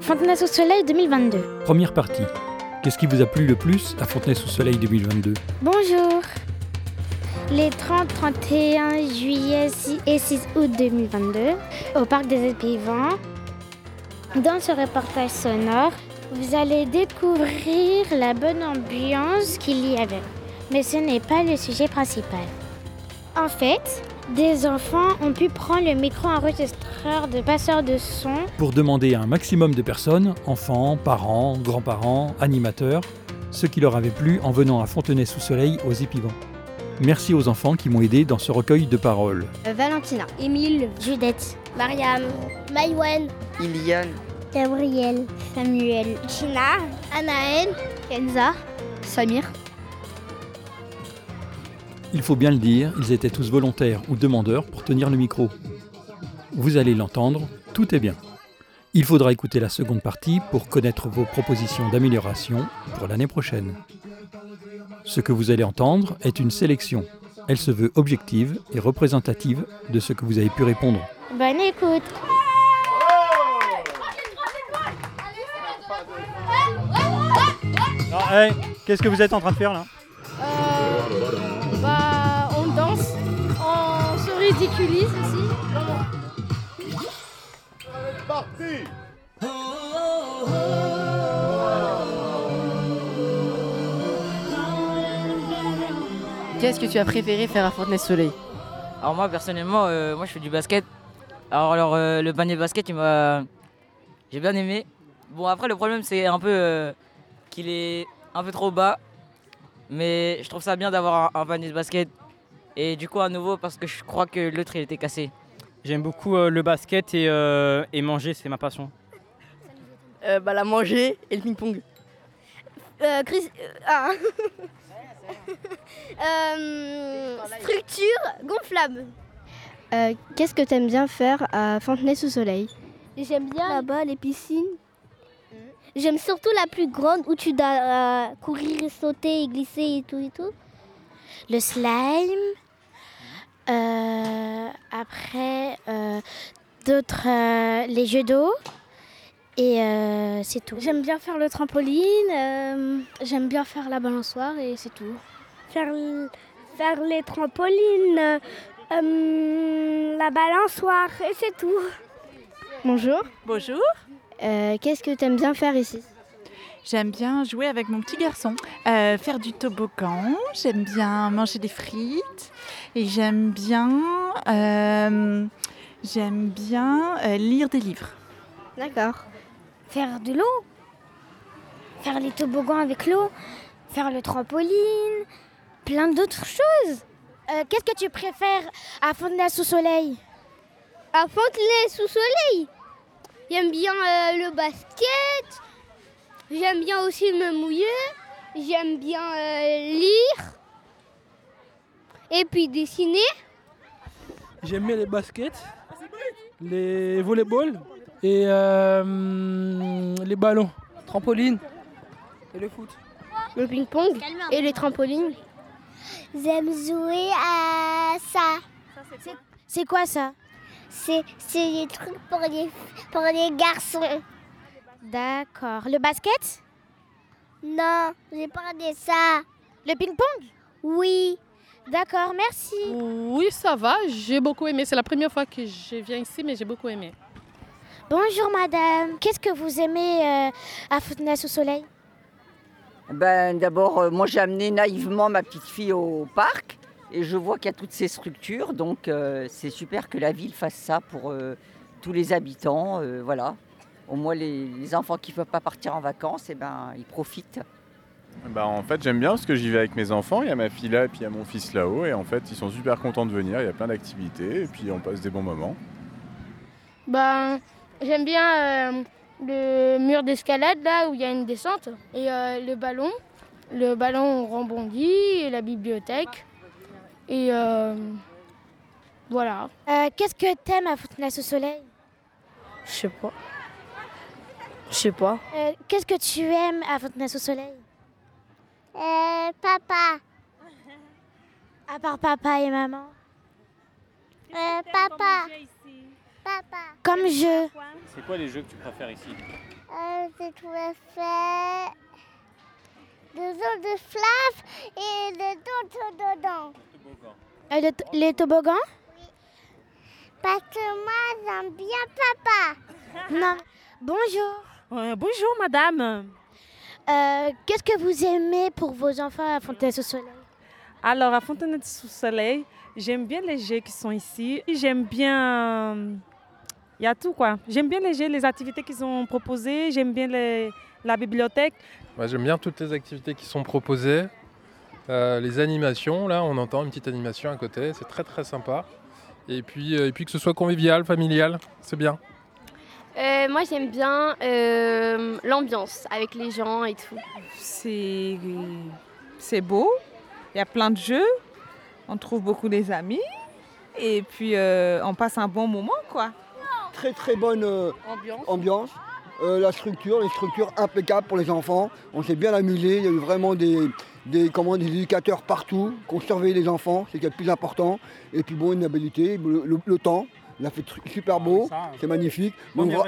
Fontenay-sous-Soleil 2022. Première partie. Qu'est-ce qui vous a plu le plus à Fontenay-sous-Soleil 2022 Bonjour. Les 30, 31 juillet 6 et 6 août 2022, au Parc des Épivants, dans ce reportage sonore, vous allez découvrir la bonne ambiance qu'il y avait. Mais ce n'est pas le sujet principal. En fait, des enfants ont pu prendre le micro-enregistreur de passeur de son Pour demander à un maximum de personnes, enfants, parents, grands-parents, animateurs, ce qui leur avait plu en venant à Fontenay-sous-Soleil aux Épivants. Merci aux enfants qui m'ont aidé dans ce recueil de paroles. Valentina, Émile, Judith, Mariam, Maïwen, Iliane, Gabriel, Samuel, Gina, Anaël, Kenza, Samir. Il faut bien le dire, ils étaient tous volontaires ou demandeurs pour tenir le micro. Vous allez l'entendre, tout est bien. Il faudra écouter la seconde partie pour connaître vos propositions d'amélioration pour l'année prochaine. Ce que vous allez entendre est une sélection. Elle se veut objective et représentative de ce que vous avez pu répondre. Bonne écoute. Qu'est-ce que vous êtes en train de faire là? Ridiculise aussi. qu'est-ce que tu as préféré faire à Fontenay-Soleil Alors moi personnellement, euh, moi je fais du basket. Alors, alors euh, le panier de basket, il m'a, j'ai bien aimé. Bon après le problème c'est un peu euh, qu'il est un peu trop bas, mais je trouve ça bien d'avoir un, un panier de basket. Et du coup à nouveau parce que je crois que l'autre il était cassé. J'aime beaucoup euh, le basket et, euh, et manger, c'est ma passion. euh, bah, La manger et le ping-pong. Chris- ah. Euh, structure gonflable. Euh, Qu'est-ce que tu aimes bien faire à Fontenay-sous-Soleil J'aime bien là-bas les piscines. J'aime surtout la plus grande où tu dois euh, courir et sauter et glisser et tout et tout. Le slime. Euh, après, euh, d'autres, euh, les jeux d'eau. Et euh, c'est tout. J'aime bien faire le trampoline, euh, j'aime bien faire la balançoire et c'est tout. Faire, faire les trampolines, euh, la balançoire et c'est tout. Bonjour. Bonjour, Euh, Qu'est-ce que tu aimes bien faire ici? J'aime bien jouer avec mon petit garçon, euh, faire du toboggan, j'aime bien manger des frites et j'aime bien, euh, j'aime bien euh, lire des livres. D'accord. Faire de l'eau. Faire les toboggans avec l'eau. Faire le trampoline. Plein d'autres choses. Euh, Qu'est-ce que tu préfères à Fontenay sous soleil À Fontenay sous soleil. J'aime bien euh, le basket. J'aime bien aussi me mouiller. J'aime bien euh, lire. Et puis dessiner. J'aime bien les baskets, les volley-ball et euh, les ballons, trampoline et le foot. Le ping-pong et les trampolines. J'aime jouer à ça. C'est quoi? Ça? C'est des trucs pour les, pour les garçons. D'accord. Le basket? Non, j'ai pas de ça. Le ping-pong? Oui. D'accord, merci. Oui, ça va, j'ai beaucoup aimé. C'est la première fois que je viens ici, mais j'ai beaucoup aimé. Bonjour madame. Qu'est-ce que vous aimez euh, à Fontenay sous soleil? Ben, D'abord, euh, moi j'ai amené naïvement ma petite fille au parc et je vois qu'il y a toutes ces structures. Donc euh, c'est super que la ville fasse ça pour euh, tous les habitants. euh, voilà. Au moins les, les enfants qui ne peuvent pas partir en vacances, eh ben, ils profitent. Bah, en fait, j'aime bien parce que j'y vais avec mes enfants. Il y a ma fille là et puis il y a mon fils là-haut. Et en fait, ils sont super contents de venir. Il y a plein d'activités et puis on passe des bons moments. Ben, j'aime bien euh, le mur d'escalade là où il y a une descente et euh, le ballon. Le ballon rebondit et la bibliothèque. Et euh, voilà. Euh, Qu'est-ce que t'aimes à Fontenay sous soleil? Je sais pas. Je sais pas. Euh, Qu'est-ce que tu aimes à Fontenay sous soleil? Euh, papa. À part papa et maman Euh, papa. Comme jeu. C'est quoi les jeux que tu préfères ici? Euh, je préfère des eaux de flaf et des autres dedans. Euh, le les toboggans? Parce que moi, j'aime bien papa. Non. Bonjour. bonjour madame. Euh, Qu'est-ce que vous aimez pour vos enfants à Fontaine-sous-Soleil? Alors à Fontenay-sous-Soleil, j'aime bien les jeux qui sont ici. J'aime bien... Il y a tout quoi. J'aime bien les jeux, les activités qu'ils ont proposées. J'aime bien les- la bibliothèque. Moi, J'aime bien toutes les activités qui sont proposées. Euh, les animations, là, on entend une petite animation à côté, c'est très très sympa. Et puis, euh, et puis que ce soit convivial, familial, c'est bien. Euh, moi j'aime bien euh, l'ambiance avec les gens et tout. C'est c'est beau, il y a plein de jeux, on trouve beaucoup des amis et puis euh, on passe un bon moment quoi. Très très bonne euh, ambiance. Euh, la structure, les structures impeccables pour les enfants. On s'est bien amusé. Il y a eu vraiment des, des, comment, des éducateurs partout qui ont surveillé les enfants, c'est ce qui est le plus important. Et puis bon, une habilité, le, le- le temps. Il a fait super beau, c'est magnifique. Donc, rien,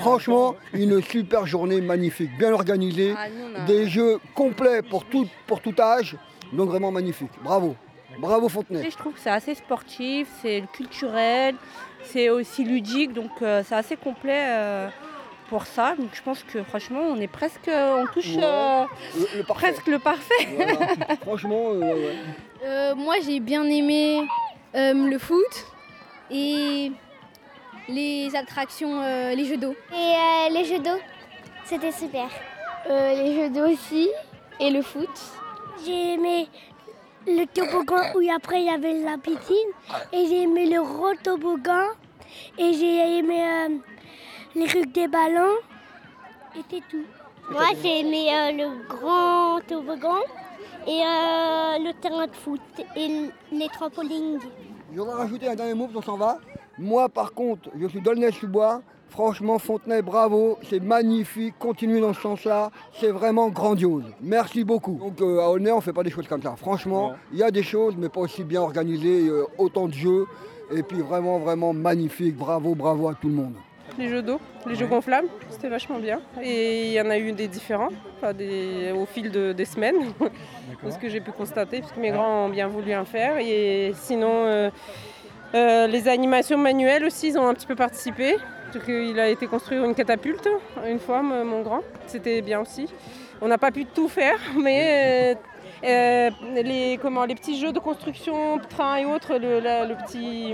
franchement, une super journée magnifique, bien organisée, Ah, des jeux complets pour tout, pour tout âge. Donc vraiment magnifique. Bravo. Bravo Fontenay. Je trouve que c'est assez sportif, c'est culturel, c'est aussi ludique, donc euh, c'est assez complet euh, pour ça. Donc je pense que franchement, on est presque, on touche Ouais, euh, le- le parfait. presque le parfait. Voilà. Franchement, euh, ouais. Euh, moi, j'ai bien aimé euh, le foot et les attractions, euh, les jeux d'eau. Et euh, les jeux d'eau, c'était super. Euh, les jeux d'eau aussi et le foot. J'ai aimé le toboggan où après il y avait la piscine. Et j'ai aimé le gros toboggan. Et j'ai aimé euh, les trucs des ballons. Et c'est tout. Moi j'ai aimé euh, le grand toboggan et euh, le terrain de foot et les trampolines. Je voudrais rajouter un dernier mot, puis on s'en va. Moi, par contre, je suis d'Aulnay-sous-Bois. Franchement, Fontenay, bravo, c'est magnifique. Continuez dans ce sens-là, c'est vraiment grandiose. Merci beaucoup. Donc euh, à Aulnay, on ne fait pas des choses comme ça. Franchement, il y a des choses, mais pas aussi bien organisées, euh, autant de jeux. Et puis vraiment, vraiment magnifique. Bravo, bravo à tout le monde. Les jeux d'eau, les jeux gonflables, c'était vachement bien. Et il y en a eu des différents enfin, des- au fil de- des semaines, de ce que j'ai pu constater, parce que mes grands ont bien voulu en faire. Et sinon, euh, euh, les animations manuelles aussi, ils ont un petit peu participé. Qu'il a été construit une catapulte une fois, mon grand. C'était bien aussi. On n'a pas pu tout faire, mais euh, euh, les, comment, les petits jeux de construction, train et autres, le, la- le petit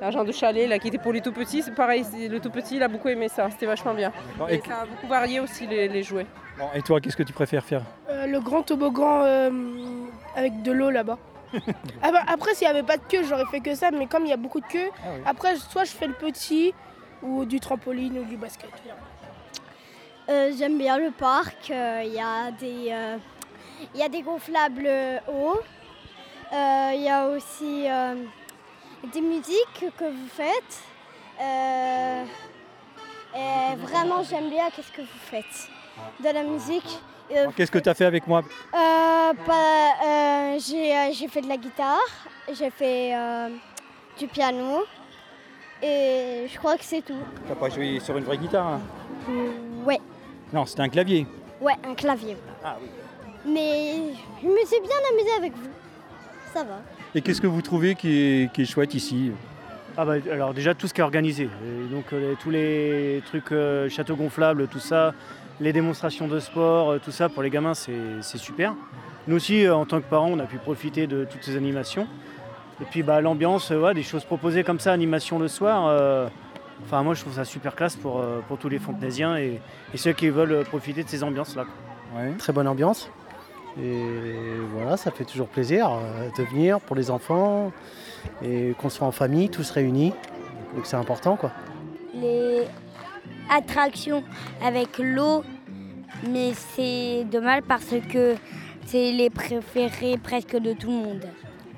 hum, argent de chalet là, qui était pour les tout petits, c'est pareil, le tout petit il a beaucoup aimé ça, c'était vachement bien. Et Et- ça a beaucoup varié aussi les, les jouets. Bon, et toi, qu'est-ce que tu préfères faire Euh, le grand toboggan euh, avec de l'eau là-bas. Ah bah, après, s'il n'y avait pas de queue, j'aurais fait que ça, mais comme il y a beaucoup de queue, après, soit je fais le petit, ou du trampoline, ou du basket. Euh, J'aime bien le parc. euh, Il y, a des, euh, il y a des gonflables hauts. Euh, Il y a aussi euh, des musiques que vous faites. Euh, et vraiment, j'aime bien qu'est-ce que vous faites. De la musique. Euh, Qu'est-ce que tu as fait avec moi? Euh, pas- euh, J'ai fait de la guitare, j'ai fait du piano. Et je crois que c'est tout. T'as pas joué sur une vraie guitare hein? Ouais, Non, c'était un clavier. ouais, un clavier. Ah oui. Mais je me suis bien amusée avec vous. Ça va. Et qu'est-ce que vous trouvez qui est, qui est chouette ici Ah bah, alors déjà tout ce qui est organisé, Et donc euh, tous les trucs euh, châteaux gonflables, tout ça, les démonstrations de sport, euh, tout ça pour les gamins c'est super. Nous aussi euh, en tant que parents on a pu profiter de toutes ces animations. Et puis bah, l'ambiance, euh, ouais, des choses proposées comme ça, animation le soir, euh, enfin moi je trouve ça super classe pour, euh, pour tous les fontenaisiens et, et ceux qui veulent profiter de ces ambiances là. Très bonne ambiance. Et voilà, ça fait toujours plaisir euh, de venir pour les enfants et qu'on soit en famille, tous réunis. Donc c'est important quoi. les attractions avec l'eau, mais c'est dommage parce que c'est les préférés presque de tout le monde.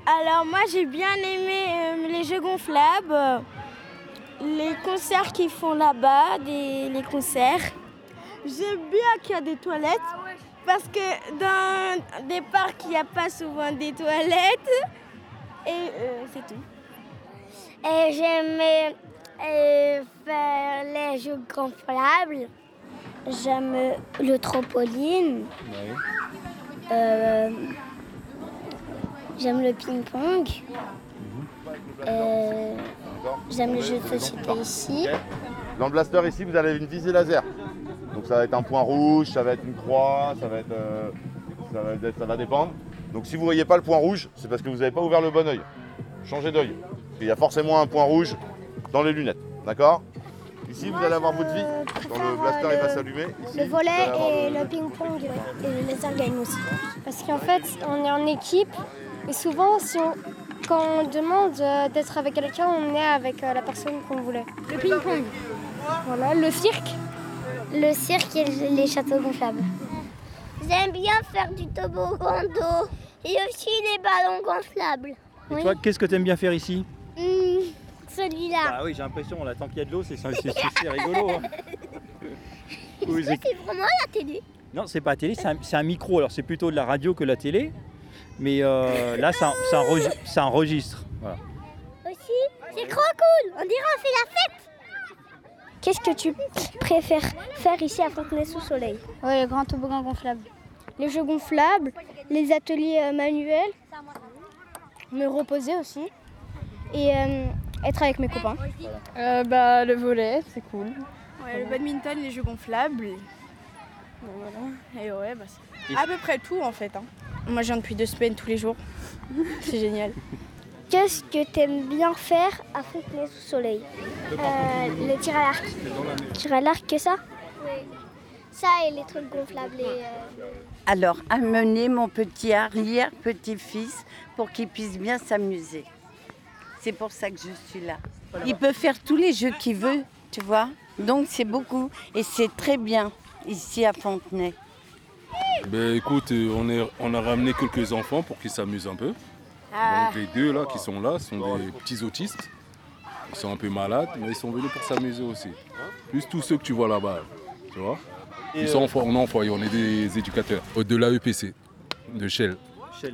Alors moi j'ai bien aimé euh, les jeux gonflables, euh, les concerts qu'ils font là-bas, des, les concerts. J'aime bien qu'il y a des toilettes parce que dans des parcs il n'y a pas souvent des toilettes et euh, c'est tout. Et j'ai aimé euh, faire les jeux gonflables. J'aime le trampoline. Euh, J'aime le ping-pong. Euh, J'aime le jeu de société ici. Dans le blaster ici, vous avez une visée laser. Donc ça va être un point rouge, ça va être une croix, ça va être, euh, ça va, être- ça va dépendre. Donc si vous voyez pas le point rouge, c'est parce que vous n'avez pas ouvert le bon œil. Changez d'œil. Qu'il y a forcément un point rouge dans les lunettes. D'accord? Ici, vous allez avoir votre vie. Quand le blaster il va s'allumer. Le volet et le- le ping-pong et le laser game aussi. Parce qu'en fait, on est en équipe et souvent, si on- quand on demande euh, d'être avec quelqu'un, on est avec euh, la personne qu'on voulait. Le ping-pong. Voilà, le cirque. Le cirque et les châteaux gonflables. J'aime bien faire du toboggan d'eau et aussi les ballons gonflables. Et toi, qu'est-ce que tu aimes bien faire ici Hmm, Celui-là. Ah oui, j'ai l'impression, là, tant qu'il y a de l'eau, c'est c'est- c'est- c'est rigolo. hein. C'est- c'est vraiment la télé. Non, c'est pas la télé, c'est un, c'est un micro. Alors, c'est plutôt de la radio que la télé. Mais euh, là, ça, ça, enregi- ça enregistre. Voilà. Aussi, c'est trop cool. On dirait on fait la fête. Qu'est-ce que tu préfères faire ici à Fontenay-sous-Soleil Ouais, le grand toboggan gonflable. Les jeux gonflables, les ateliers euh, manuels, me reposer aussi et euh, être avec mes copains. Euh, bah, le volet, c'est cool. Ouais, le badminton, les jeux gonflables. et- Bon, voilà. Et ouais, bah, c'est à peu près tout en fait. hein. Moi, je viens depuis deux semaines tous les jours. c'est génial. Qu'est-ce que tu aimes bien faire à Fontenay-sous-Soleil Le tir à l'arc. Tir à l'arc, que ça Oui. Ça et les trucs gonflables. Et, euh, Alors, amener mon petit arrière-petit-fils pour qu'il puisse bien s'amuser. C'est pour ça que je suis là. Il peut faire tous les jeux qu'il veut, tu vois. Donc c'est beaucoup et c'est très bien ici à Fontenay. Ben écoute, euh, on, est, on a ramené quelques enfants pour qu'ils s'amusent un peu. Ah. Donc les deux là qui sont là sont des petits autistes. Ils sont un peu malades, mais ils sont venus pour s'amuser aussi. Plus tous ceux que tu vois là-bas, tu vois. Ils sont en fo- on est en foyer, on est des éducateurs. De l'AEPC, de Shell.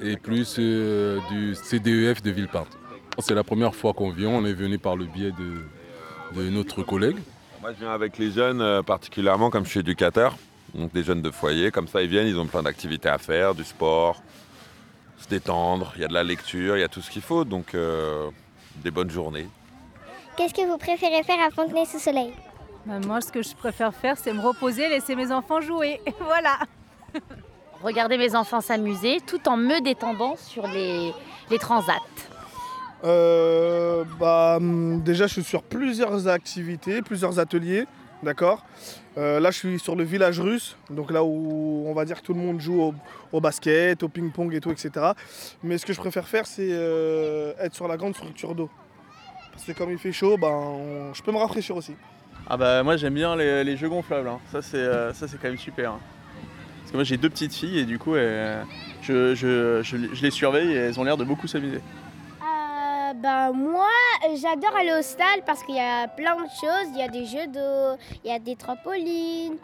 Et plus euh, du CDEF de Villepinte. C'est la première fois qu'on vient, on est venu par le biais de, de notre collègue. Moi, je viens avec les jeunes, euh, particulièrement comme je suis éducateur. Donc, des jeunes de foyer, comme ça, ils viennent, ils ont plein d'activités à faire, du sport, se détendre, il y a de la lecture, il y a tout ce qu'il faut. Donc, euh, des bonnes journées. Qu'est-ce que vous préférez faire à Fontenay-sous-Soleil? Bah, moi, ce que je préfère faire, c'est me reposer, laisser mes enfants jouer. voilà. Regarder mes enfants s'amuser tout en me détendant sur les, les transats. Euh, bah, hum, déjà, je suis sur plusieurs activités, plusieurs ateliers, d'accord Euh, Là, je suis sur le village russe, donc là où on va dire que tout le monde joue au, basket, au ping-pong et tout, etc. Mais ce que je préfère faire, c'est euh, être sur la grande structure d'eau. Parce que comme il fait chaud, ben, je peux me rafraîchir aussi. Ah bah moi j'aime bien les, jeux gonflables, hein. ça c'est euh, ça, c'est quand même super. hein. Parce que moi j'ai deux petites filles et du coup je les surveille et elles ont l'air de beaucoup s'amuser. Euh, bah, moi, j'adore aller au stade parce qu'il y a plein de choses. Il y a des jeux d'eau, il y a des trampolines,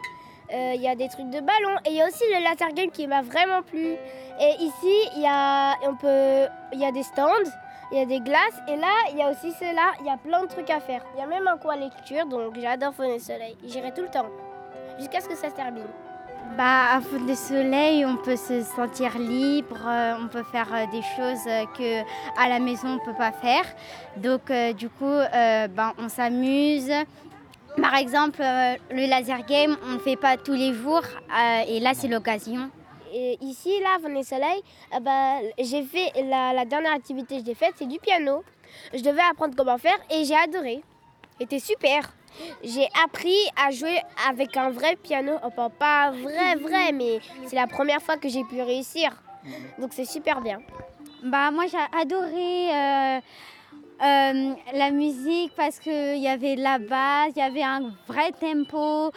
euh, il y a des trucs de ballon. Et il y a aussi le laser game qui m'a vraiment plu. Et ici, il y a, on peut, il y a des stands, il y a des glaces. Et là, il y a aussi cela. Il y a plein de trucs à faire. Il y a même un coin lecture, donc j'adore Fontenay Soleil. J'irai tout le temps, jusqu'à ce que ça se termine. Bah, à Faute des Soleils, on peut se sentir libre, euh, on peut faire euh, des choses euh, que à la maison on peut pas faire. Donc, du coup, euh, ben, on s'amuse. Par exemple, le laser game, on ne fait pas tous les jours, et là c'est l'occasion. Et ici, là, Fontenay Soleil, euh, bah, j'ai fait la dernière activité que j'ai faite, c'est du piano. Je devais apprendre comment faire et j'ai adoré. C'était super. J'ai appris à jouer avec un vrai piano. Pas vrai, vrai, mais c'est la première fois que j'ai pu réussir. Donc c'est super bien. Bah, moi j'ai adoré euh, euh, la musique parce qu'il y avait la basse, il y avait un vrai tempo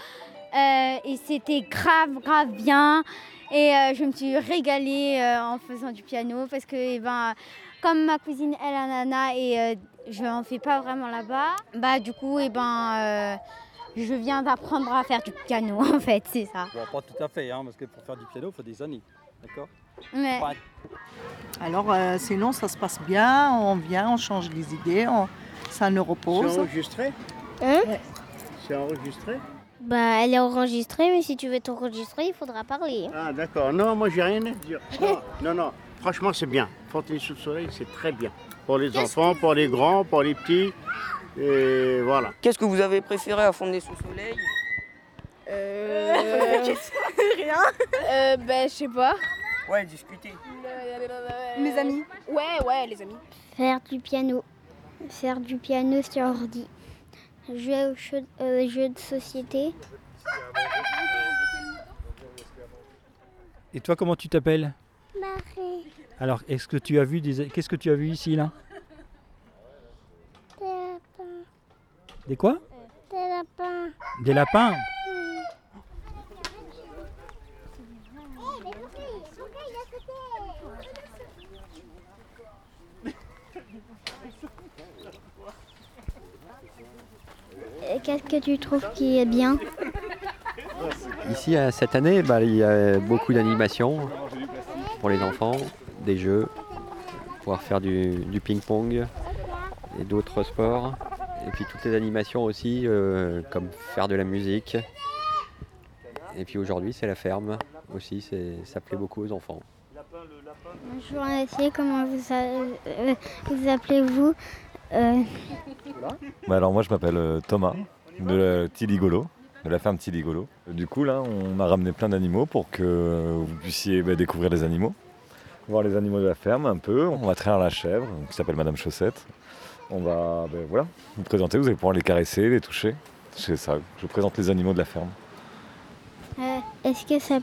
euh, et c'était grave, grave bien. Et je me suis régalée en faisant du piano parce que eh ben, comme ma cousine elle a nana et je n'en fais pas vraiment là-bas, bah du coup eh ben, euh, je viens d'apprendre à faire du piano en fait, c'est ça. Bon, pas tout à fait, hein, parce que pour faire du piano, il faut des années. D'accord? Ouais. Ouais. Alors, euh, sinon, ça se passe bien. On vient, on change les idées, on- ça nous repose. C'est enregistré? Hein? C'est enregistré? Bah, elle est enregistrée, mais si tu veux t'enregistrer, il faudra parler. Ah d'accord, non, moi j'ai rien à dire. Non, non, non. Franchement c'est bien. Fontenay sous le soleil, c'est très bien. Pour les enfants, pour les grands, pour les petits. Et voilà. Qu'est-ce que vous avez préféré à Fontenay sous le soleil? Euh... Rien? Euh, ben, je sais pas. Ouais, discuter. Les amis. Ouais, ouais, les amis. Faire du piano. Faire du piano sur ordi. Jouer aux jeux, euh, jeux de société. Et toi, comment tu t'appelles? Marie. Alors, est-ce que tu as vu des... Qu'est-ce que tu as vu ici, là? Des lapins. Des quoi? Des lapins. Des lapins? Et Qu'est-ce que tu trouves qui est bien? Ici, euh, cette année, bah, il y a beaucoup d'animations pour les enfants, des jeux, pouvoir faire du, du ping-pong et d'autres sports. Et puis toutes les animations aussi, euh, comme faire de la musique. Et puis aujourd'hui, c'est la ferme aussi, ça plaît beaucoup aux enfants. Bonjour Alessia, comment vous, a- euh, vous appelez-vous Euh, Bah alors moi je m'appelle Thomas de la Tiligolo, de la ferme Tiligolo. Du coup là on a ramené plein d'animaux pour que vous puissiez bah, découvrir les animaux, voir les animaux de la ferme un peu. On va traire la chèvre qui s'appelle Madame Chaussette. On va ben, voilà, vous présenter, vous allez pouvoir les caresser, les toucher. C'est ça, je vous présente les animaux de la ferme. euh, Est-ce que, ça,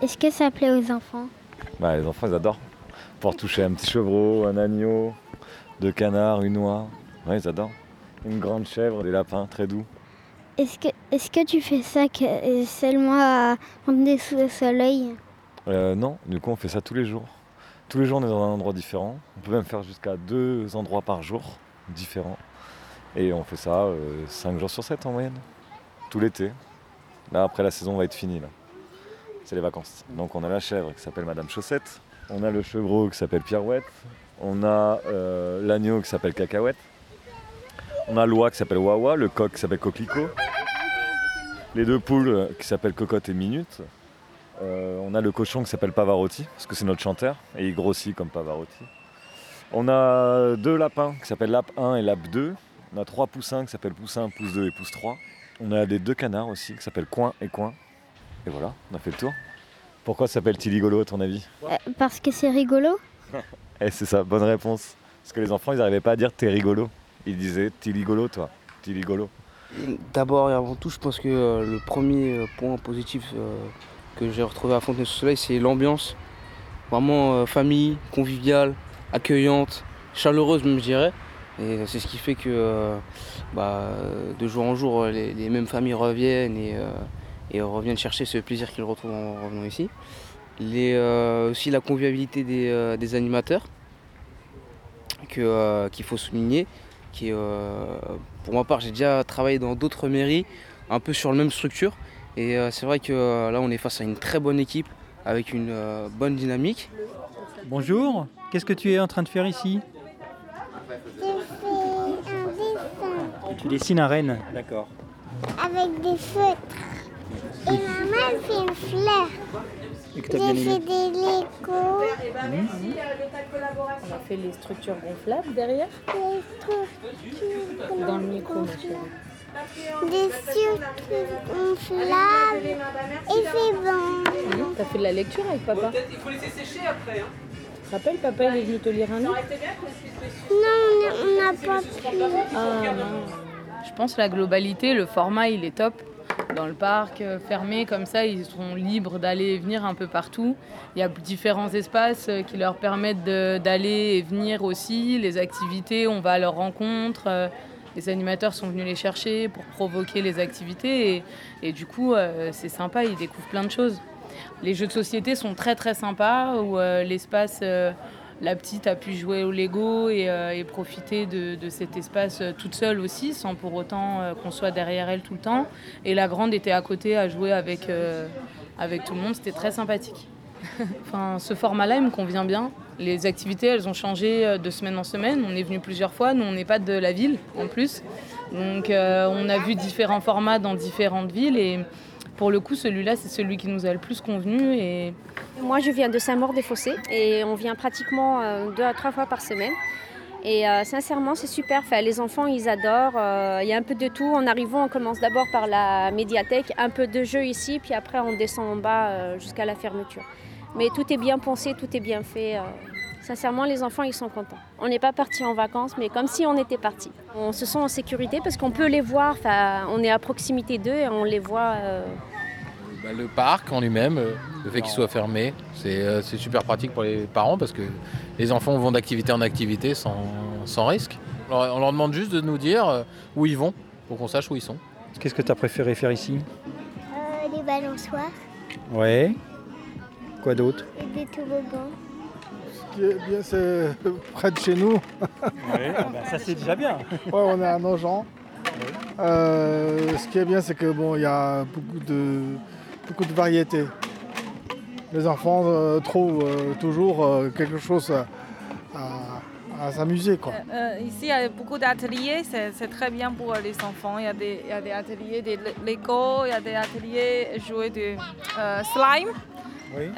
est que ça plaît aux enfants? Bah, les enfants ils adorent. Pouvoir toucher un petit chevreau, un agneau, deux canards, une oie. Ouais, ils adorent. Une grande chèvre, des lapins très doux. Est-ce que, tu fais ça que, euh, seulement à sous le soleil? Euh, non, du coup on fait ça tous les jours. Tous les jours on est dans un endroit différent. On peut même faire jusqu'à deux endroits par jour différents. Et on fait ça 5 jours sur 7 en moyenne. Tout l'été. Là après la saison va être finie. C'est les vacances. Donc on a la chèvre qui s'appelle Madame Chaussette. On a le chevreau qui s'appelle Pirouette. On a euh, l'agneau qui s'appelle Cacahuète. On a l'oie qui s'appelle Wawa, le coq qui s'appelle Coquelicot. Les deux poules qui s'appellent Cocotte et Minute. Euh, on a le cochon qui s'appelle Pavarotti, parce que c'est notre chanteur, et il grossit comme Pavarotti. On a deux lapins qui s'appellent Lap 1 et Lap 2. On a trois poussins qui s'appellent Poussin, Pousse 2 et Pousse 3. On a des deux canards aussi qui s'appellent Coin et Coin. Et voilà, on a fait le tour. Pourquoi ça s'appelle Tiligolo à ton avis? Euh, Parce que c'est rigolo? Eh c'est ça, bonne réponse. Parce que les enfants ils n'arrivaient pas à dire t'es rigolo. Ils disaient Tiligolo toi, Tiligolo. D'abord et avant tout, je pense que euh, le premier euh, point positif euh, que j'ai retrouvé à Fontenay-sous-Soleil, c'est l'ambiance. Vraiment famille, conviviale, accueillante, chaleureuse même je dirais. Et c'est ce qui fait que bah, de jour en jour, les, mêmes familles reviennent et, reviennent chercher ce plaisir qu'ils retrouvent en revenant ici. Aussi la convivialité des, animateurs qu'il faut souligner. Qui est, euh, pour ma part, j'ai déjà travaillé dans d'autres mairies, un peu sur la même structure. Et euh, c'est vrai que euh, là, on est face à une très bonne équipe, avec une euh, bonne dynamique. Bonjour, qu'est-ce que tu es en train de faire ici? Tu dessines un renne, d'accord. avec des feutres. Et maman, elle fait une fleur. Et que t'as bien J'ai aimé fait des Legos. On a fait les structures gonflables derrière. Dans le micro, monsieur. Des structures gonflables. Et c'est bon. Mhm. T'as fait de la lecture avec papa Il faut laisser sécher après. hein. Tu te rappelles, papa, il est venu te lire un livre Non, on n'a pas pu. Ah non. Je pense que la globalité, le format, il est top. Dans le parc euh, fermé, comme ça, ils sont libres d'aller et venir un peu partout. Il y a différents espaces euh, qui leur permettent d'aller et venir aussi. Les activités, on va à leur rencontre. euh, Les animateurs sont venus les chercher pour provoquer les activités. Et, du coup, c'est sympa, ils découvrent plein de choses. Les jeux de société sont très très sympas, où l'espace, la petite a pu jouer au Lego et, euh, profiter de, cet espace euh, toute seule aussi, sans pour autant euh, qu'on soit derrière elle tout le temps. Et la grande était à côté à jouer avec, avec tout le monde, c'était très sympathique. enfin, ce format-là, il me convient bien. Les activités, elles ont changé de semaine en semaine. On est venu plusieurs fois. Nous, on n'est pas de la ville, en plus. Donc on a vu différents formats dans différentes villes et pour le coup celui-là c'est celui qui nous a le plus convenu et Moi, je viens de Saint-Maur-des-Fossés et on vient pratiquement euh, deux à trois fois par semaine. Et euh, sincèrement, c'est super. Enfin, les enfants, ils adorent. Euh, Il y a un peu de tout. En arrivant, on commence d'abord par la médiathèque, un peu de jeu ici, puis après, on descend en bas jusqu'à la fermeture. Mais tout est bien pensé, tout est bien fait. Sincèrement, les enfants, ils sont contents. On n'est pas partis en vacances, mais comme si on était partis. On se sent en sécurité parce qu'on peut les voir. On est à proximité d'eux et on les voit. Bah, le parc en lui-même, euh, le fait qu'il soit fermé, c'est euh, c'est super pratique pour les parents parce que les enfants vont d'activité en activité sans, sans risque. On leur, on leur demande juste de nous dire euh, où ils vont pour qu'on sache où ils sont. Qu'est-ce que tu as préféré faire ici? Euh, des balançoires Ouais. Quoi d'autre? Des toboggans. Ce qui est bien, c'est près de chez nous. Ouais, ah bah, ça, c'est déjà bien. Ouais, on est à Nogent. Euh, ce qui est bien, c'est que bon, il y a beaucoup de, beaucoup de variétés. Les enfants euh, trouvent euh, toujours euh, quelque chose à, à- à s'amuser. quoi. Euh, ici, il y a beaucoup d'ateliers, c'est très bien pour les enfants. Il y a des, il y a des ateliers de Lego, il y a des ateliers jouer de euh, slime.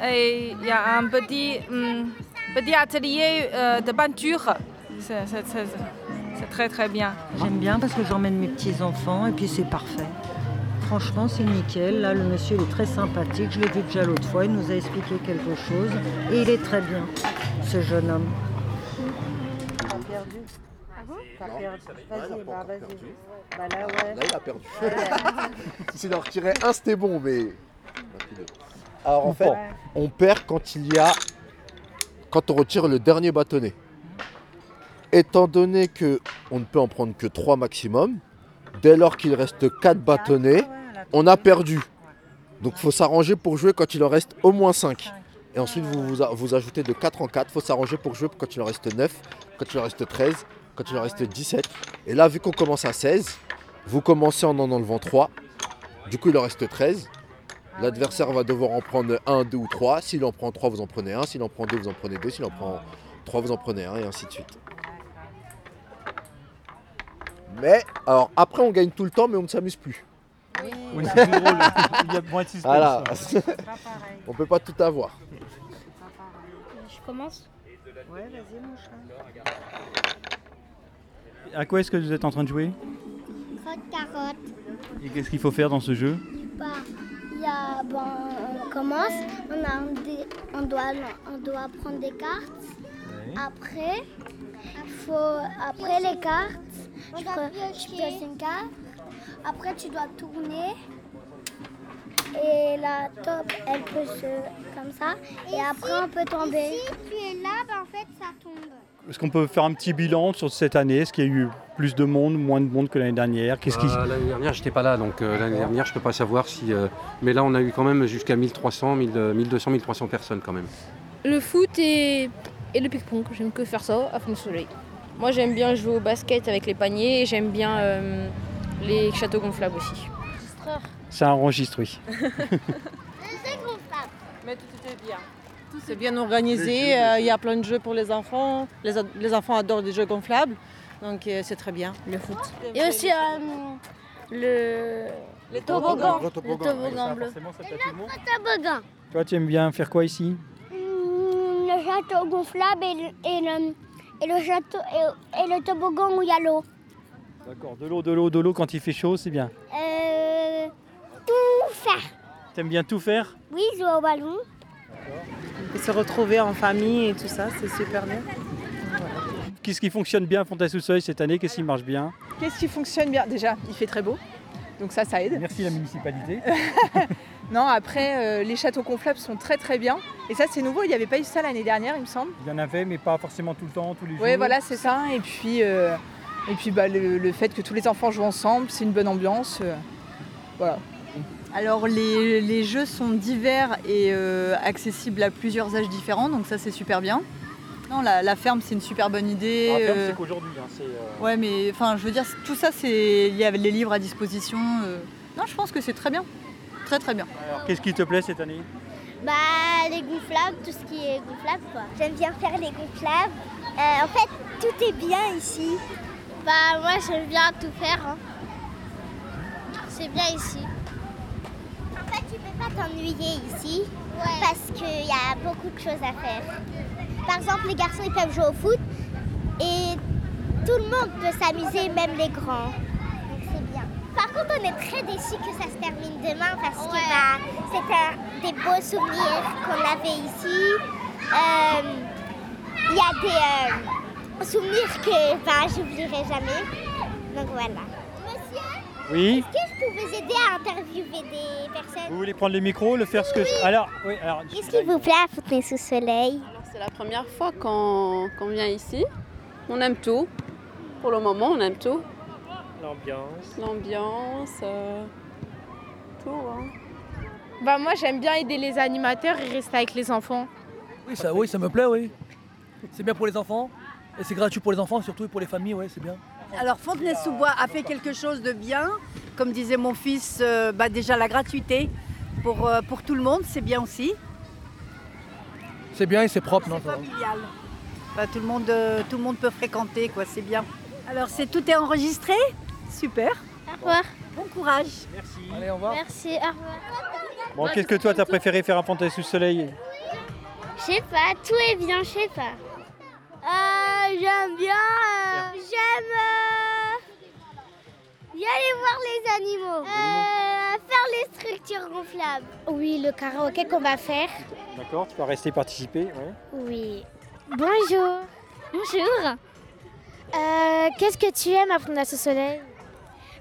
Et il y a un petit, hum, petit atelier euh, de peinture. C'est très très bien. J'aime bien parce que j'emmène mes petits-enfants et puis c'est parfait. Franchement, c'est nickel. Là, le monsieur il est très sympathique. Je l'ai vu déjà l'autre fois. Il nous a expliqué quelque chose. Et il est très bien, ce jeune homme. T'as perdu Ah bon T'as perdu. Vas-y, bah vas-y. Bah là, ouais. Là, il a perdu. S'il en retirait un, c'était bon, mais. Alors en fait, Ouais. on perd quand il y a. Quand on retire le dernier bâtonnet. Étant donné que on ne peut en prendre que 3 maximum, dès lors qu'il reste 4 bâtonnets, on a perdu. Donc il faut s'arranger pour jouer quand il en reste au moins 5. Et ensuite vous vous, ajoutez de 4 en 4, il faut s'arranger pour jouer quand il en reste 9, quand il en reste 13, quand il en reste 17. Et là vu qu'on commence à 16, vous commencez en en enlevant 3. Du coup il en reste 13. L'adversaire va devoir en prendre 1, 2 ou 3. S'il en prend 3, vous en prenez 1. S'il en prend 2, vous en prenez 2. S'il en prend 3, vous en prenez 1 et ainsi de suite. Mais, alors après on gagne tout le temps mais on ne s'amuse plus. Oui, c'est plus drôle. Il y a moins de suspense. Voilà. on peut pas tout avoir. Je commence Ouais, vas-y, mon chat. À quoi est-ce que vous êtes en train de jouer? Crotte carotte. Et qu'est-ce qu'il faut faire dans ce jeu? Bah, il y a, bon, on commence, on, a on, doit, on doit prendre des cartes. Après, il faut, après les cartes, tu poses une carte. Après, tu dois tourner. Et la top, elle peut se. comme ça. Et, après, on peut tomber. si tu es là, bah, en fait, ça tombe. Est-ce qu'on peut faire un petit bilan sur cette année? Est-ce qu'il y a eu plus de monde, moins de monde que l'année dernière? Qu'est-ce qui... Euh, l'année dernière, j'étais pas là, donc euh, l'année dernière, je peux pas savoir si. euh, mais là, on a eu quand même jusqu'à 1300, 1000, euh, 1200, 1300 personnes quand même. Le foot et, et le ping-pong, j'aime que faire ça à fond de soleil. Moi j'aime bien jouer au basket avec les paniers et j'aime bien euh, les châteaux gonflables aussi. Ça enregistre, oui. Mais tout était bien. C'est bien organisé, euh, il y a plein de jeux pour les enfants. Les, ad- les enfants adorent des jeux gonflables, donc euh, c'est très bien, le foot. Et aussi euh, le. Les toboggans. Le toboggan bleu. Le toboggan. Toi, tu aimes bien faire quoi ici? Hmm, Le château gonflable et le, et le, et le château et, et le toboggan où il y a l'eau. D'accord, de l'eau, de l'eau, de l'eau quand il fait chaud, c'est bien. Euh, tout faire. T'aimes bien tout faire? Oui, jouer au ballon. Et se retrouver en famille et tout ça, c'est super bien. Qu'est-ce qui fonctionne bien à Fontaine-sous-Soleil cette année? Qu'est-ce qui marche bien? Qu'est-ce qui fonctionne bien? Déjà, il fait très beau, donc ça, ça aide. Merci la municipalité. Non, après, euh, les châteaux gonflables sont très très bien. Et ça, c'est nouveau, il n'y avait pas eu ça l'année dernière, il me semble. Il y en avait, mais pas forcément tout le temps, tous les jours. Oui, voilà, c'est ça. Et puis, euh, et puis bah, le, le fait que tous les enfants jouent ensemble, c'est une bonne ambiance. euh, voilà. Alors les, les jeux sont divers et euh, accessibles à plusieurs âges différents, donc ça c'est super bien. Non, la, la ferme c'est une super bonne idée. Ah, ferme, euh, c'est qu'aujourd'hui. hein, c'est, euh, Ouais, mais enfin, je veux dire, tout ça, c'est il y a les livres à disposition. euh. Non, je pense que c'est très bien, très très bien. Alors, qu'est-ce qui te plaît cette année? Bah, les gonflables, tout ce qui est gonflable, quoi. J'aime bien faire les gonflables. Euh, en fait, tout est bien ici. Bah, moi, j'aime bien tout faire. hein. C'est bien ici. En fait, tu peux pas t'ennuyer ici parce qu'il y a beaucoup de choses à faire. Par exemple, les garçons ils peuvent jouer au foot et tout le monde peut s'amuser, même les grands. Donc c'est bien. Par contre, on est très déçus que ça se termine demain parce que bah, c'était des beaux souvenirs qu'on avait ici. Euh, Il y a des euh, souvenirs que bah, j'oublierai jamais. Donc voilà. Oui. Est-ce que je peux vous aider à interviewer des personnes? Vous voulez prendre le micro, le faire ce que. Alors, oui, alors. Qu'est-ce qui vous plaît à Fontenay-sous-Soleil C'est la première fois qu'on qu'on vient ici. On aime tout. Pour le moment, on aime tout. L'ambiance. L'ambiance, euh, tout. hein. Bah moi j'aime bien aider les animateurs et rester avec les enfants. Oui, ça, oui, ça me plaît, oui. C'est bien pour les enfants? Et c'est gratuit pour les enfants, surtout et pour les familles, ouais, c'est bien. Alors Fontenay-sous-Bois a fait quelque chose de bien. Comme disait mon fils, euh, bah, déjà la gratuité pour, euh, pour tout le monde, c'est bien aussi. C'est bien et c'est propre, non. Familial. Bah, tout, le monde, euh, tout le monde peut fréquenter, quoi, c'est bien. Alors c'est tout est enregistré? Super. Au revoir. Bon courage. Allez, au revoir. Merci, au revoir. Bon, qu'est-ce que toi, t'as préféré faire à Fontaine sous soleil? Je sais pas, tout est bien, je sais pas. J'aime bien. euh, j'aime euh, y aller voir les animaux. Euh, faire les structures gonflables. Oui, le karaoké qu'on va faire. D'accord, tu vas rester participer, ouais. Oui. Bonjour. Bonjour. Euh, Qu'est-ce que tu aimes à Fondation Soleil?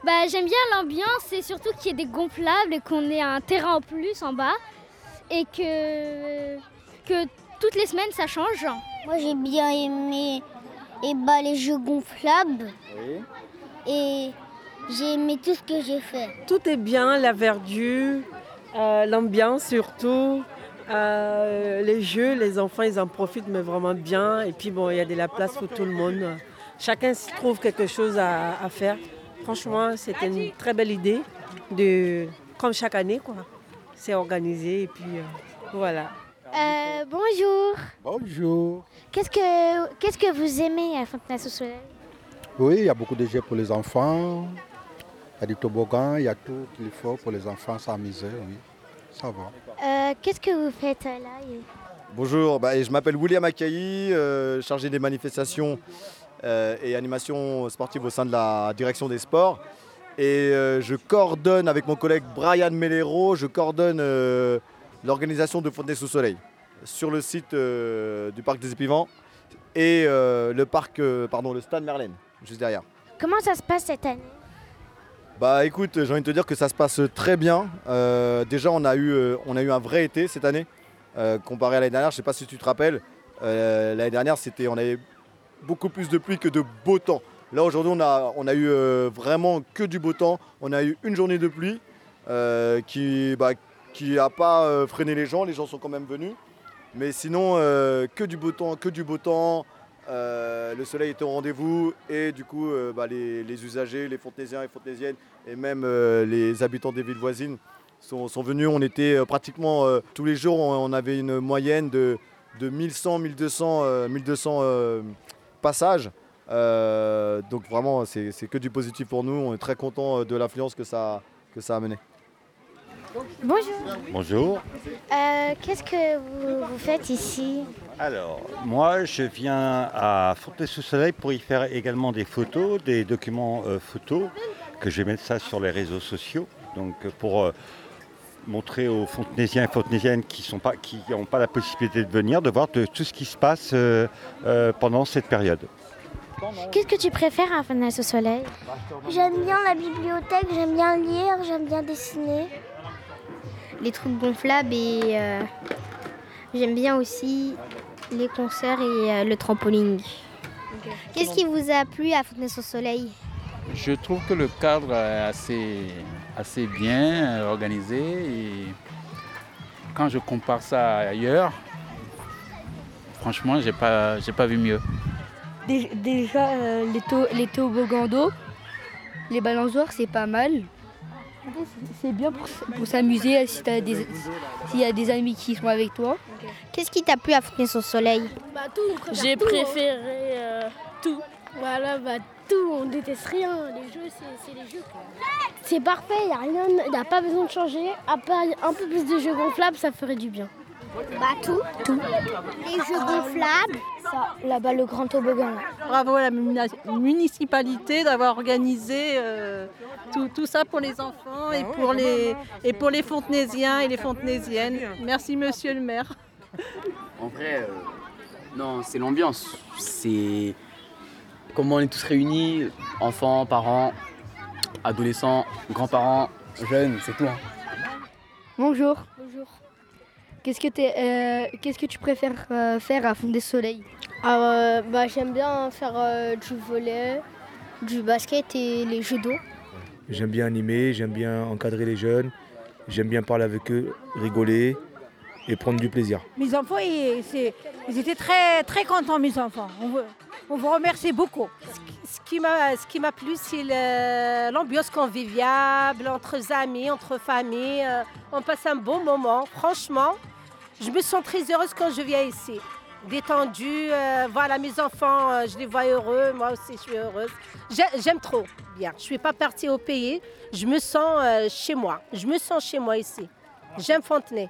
Bah, j'aime bien l'ambiance et surtout qu'il y ait des gonflables et qu'on ait un terrain en plus en bas et que, que toutes les semaines ça change. Moi, j'ai bien aimé eh ben, les jeux gonflables et j'ai aimé tout ce que j'ai fait. Tout est bien, la verdure, euh, l'ambiance surtout, euh, les jeux, les enfants ils en profitent mais vraiment bien. Et puis bon, il y a de la place pour tout le monde. Chacun se trouve quelque chose à, à faire. Franchement, c'était une très belle idée, de, comme chaque année quoi. C'est organisé et puis euh, voilà. Euh, bonjour. Bonjour. Qu'est-ce que qu'est-ce que vous aimez à Fontenay-sous-Soleil? Oui, il y a beaucoup de jeux pour les enfants. Il y a du toboggan, il y a tout qu'il faut pour les enfants s'amuser, oui. Ça va. Euh, Qu'est-ce que vous faites là Bonjour, bah, je m'appelle William Akaï, euh, chargé des manifestations euh, et animations sportives au sein de la direction des sports. Et euh, je coordonne avec mon collègue Brian Mellero, je coordonne euh, l'organisation de Fontenay sous Soleil sur le site euh, du parc des Épivants et euh, le parc, euh, pardon, le stade Merlin, juste derrière. Comment ça se passe cette année? Bah écoute, j'ai envie de te dire que ça se passe très bien. Euh, déjà, on a, eu, euh, on a eu un vrai été cette année, euh, comparé à l'année dernière. Je sais pas si tu te rappelles, l'année dernière, c'était, on avait beaucoup plus de pluie que de beau temps. Là, aujourd'hui, on a, on a eu vraiment que du beau temps. On a eu une journée de pluie qui bah, qui n'a pas euh, freiné les gens. Les gens sont quand même venus. Mais sinon, euh, que du beau temps, que du beau temps. Euh, le soleil était au rendez-vous et du coup, bah, les, usagers, les fontenaisiens et fontenaisiennes et même les habitants des villes voisines sont, venus. On était pratiquement tous les jours, on, avait une moyenne de, de 1100, 1200, euh, 1200 euh, passages. Donc vraiment, c'est que du positif pour nous. On est très content de l'influence que ça, que ça a mené. Bonjour. Bonjour. Euh, Qu'est-ce que vous, vous faites ici Alors, moi, je viens à Fontenay-sous-Soleil pour y faire également des photos, des documents euh, photos, que je vais mettre ça sur les réseaux sociaux. Donc, euh, pour euh, montrer aux Fontenaisiens et Fontenaisiennes qui n'ont pas, qui ont pas la possibilité de venir, de voir de tout ce qui se passe euh, euh, pendant cette période. Qu'est-ce que tu préfères à Fontenay-sous-Soleil? J'aime bien la bibliothèque, j'aime bien lire, j'aime bien dessiner. Les trucs gonflables et euh, j'aime bien aussi les concerts et euh, le trampoline. Qu'est-ce qui vous a plu à Fontenay-sous-Soleil Je trouve que le cadre est assez, assez bien organisé et quand je compare ça ailleurs, franchement, j'ai pas, j'ai pas vu mieux. Dé- Déjà, euh, les, to- les toboggans d'eau, les balançoires, c'est pas mal. C'est bien pour, pour s'amuser si t'as des- s'il y a des amis qui sont avec toi. Qu'est-ce qui t'a plu à Fontenay-sous-Soleil Bah, J'ai préféré euh, tout. Voilà, bah, tout, on déteste rien. Les jeux, c'est les jeux. C'est parfait, il n'y a rien, y a pas besoin de changer. À part un peu plus de jeux gonflables, ça ferait du bien. Bah tout. Tout. Les jeux gonflables. Ça, là-bas, le grand toboggan. Bravo à la muni- municipalité d'avoir organisé euh, tout, tout ça pour les enfants et pour les, et pour les fontenaisiens et les fontenaisiennes. Merci monsieur le maire. En vrai, euh, non, c'est l'ambiance. C'est comment on est tous réunis, enfants, parents, adolescents, grands-parents, jeunes, c'est tout. hein. Bonjour. Qu'est-ce que, euh, qu'est-ce que tu préfères euh, faire à Fondé Soleil Ah, bah, J'aime bien faire euh, du volet, du basket et les jeux d'eau. J'aime bien animer, j'aime bien encadrer les jeunes, j'aime bien parler avec eux, rigoler et prendre du plaisir. Mes enfants, ils, c'est- ils étaient très, très contents, mes enfants. On vous, on vous remercie beaucoup. Ce qui m'a, ce qui m'a plu, c'est le- l'ambiance conviviale entre amis, entre familles. Euh, On passe un bon moment. Franchement, je me sens très heureuse quand je viens ici. Détendue, euh, voilà, mes enfants, euh, je les vois heureux. Moi aussi, je suis heureuse. J'ai- J'aime trop bien. Je ne suis pas partie au pays. Je me sens euh, chez moi. Je me sens chez moi ici. J'aime Fontenay.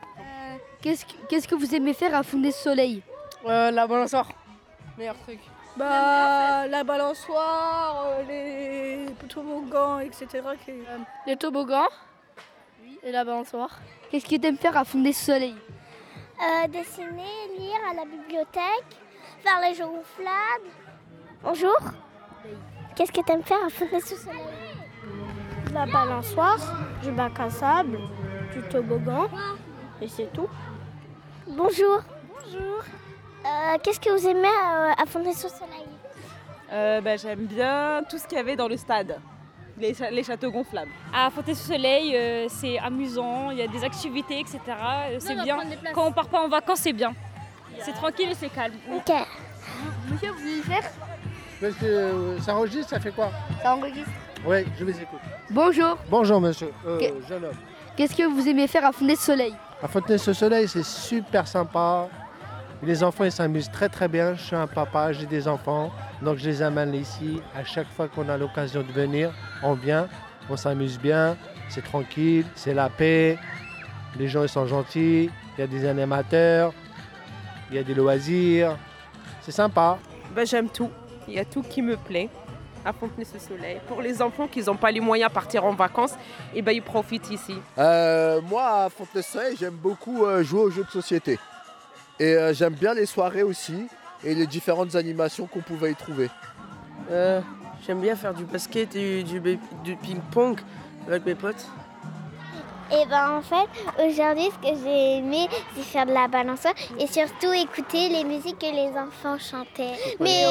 Qu'est-ce que, qu'est-ce que vous aimez faire à Fondé Soleil? La balançoire. Meilleur truc. Bah, la balançoire, les toboggans, etc. Les toboggans Et la balançoire. Qu'est-ce que tu aimes faire à Fondé Soleil? Euh, dessiner, lire à la bibliothèque, faire les jeux gonflables. Bonjour. Qu'est-ce que tu aimes faire à Fontenay sous soleil? La balançoire, du bac à sable, du toboggan, et c'est tout. Bonjour. Bonjour. Euh, Qu'est-ce que vous aimez euh, à Fontenay sous soleil? Euh, bah, J'aime bien tout ce qu'il y avait dans le stade, les, châteaux gonflables. À Fontaine-sous-Soleil, euh, c'est amusant, il y a des activités, etc. Euh, c'est bien. Quand on part pas en vacances, c'est bien. C'est tranquille et c'est calme. Ok. Monsieur, vous voulez faire? Parce que euh, ça enregistre, ça fait quoi? Ça enregistre. Oui, je les écoute. Bonjour. Bonjour monsieur, euh, Que- jeune homme. Qu'est-ce que vous aimez faire à Fondé Soleil? À Fontenay-sous-Soleil, c'est super sympa. Les enfants, ils s'amusent très très bien. Je suis un papa, j'ai des enfants, donc je les amène ici. À chaque fois qu'on a l'occasion de venir, on vient, on s'amuse bien, c'est tranquille, c'est la paix. Les gens, ils sont gentils, il y a des animateurs, il y a des loisirs. C'est sympa. Bah, J'aime tout, il y a tout qui me plaît à Fontenay-sous-Soleil. Pour les enfants qui n'ont pas les moyens de partir en vacances, et ben, ils profitent ici. Euh, moi, à Fontenay-Soleil, j'aime beaucoup euh, jouer aux jeux de société. Et euh, j'aime bien les soirées aussi et les différentes animations qu'on pouvait y trouver. Euh, J'aime bien faire du basket et du, ping-pong avec mes potes. Et ben en fait, aujourd'hui, ce que j'ai aimé, c'est faire de la balançoire et surtout écouter les musiques que les enfants chantaient. Mais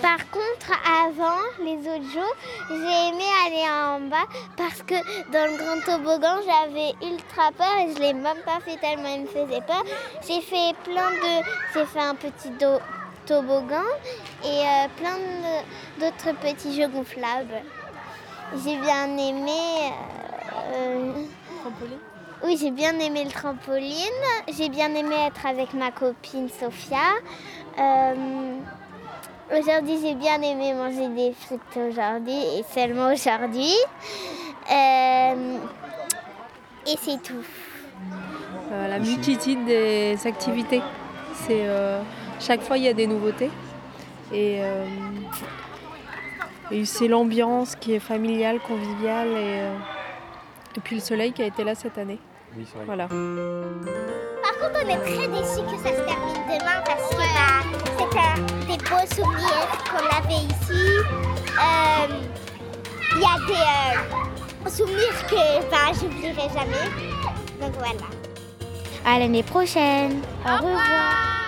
par contre, avant, les autres jours, j'ai aimé aller en bas parce que dans le grand toboggan, j'avais ultra peur et je l'ai même pas fait tellement il me faisait peur. J'ai fait plein de... J'ai fait un petit toboggan et euh, plein d'autres petits jeux gonflables. J'ai bien aimé... euh, oui, j'ai bien aimé le trampoline. J'ai bien aimé être avec ma copine Sophia. Euh, aujourd'hui, j'ai bien aimé manger des frites aujourd'hui et seulement aujourd'hui. Euh, et c'est tout. Euh, la multitude des activités. C'est euh, chaque fois il y a des nouveautés et, euh, et c'est l'ambiance qui est familiale, conviviale et, euh, et puis le soleil qui a été là cette année. Oui, c'est vrai. Voilà. Par contre, on est très déçus que ça se termine demain parce que bah, c'est un des beaux souvenirs qu'on avait ici. Euh, Il y a des euh, souvenirs que bah, j'oublierai jamais. Donc voilà. À l'année prochaine. Au revoir.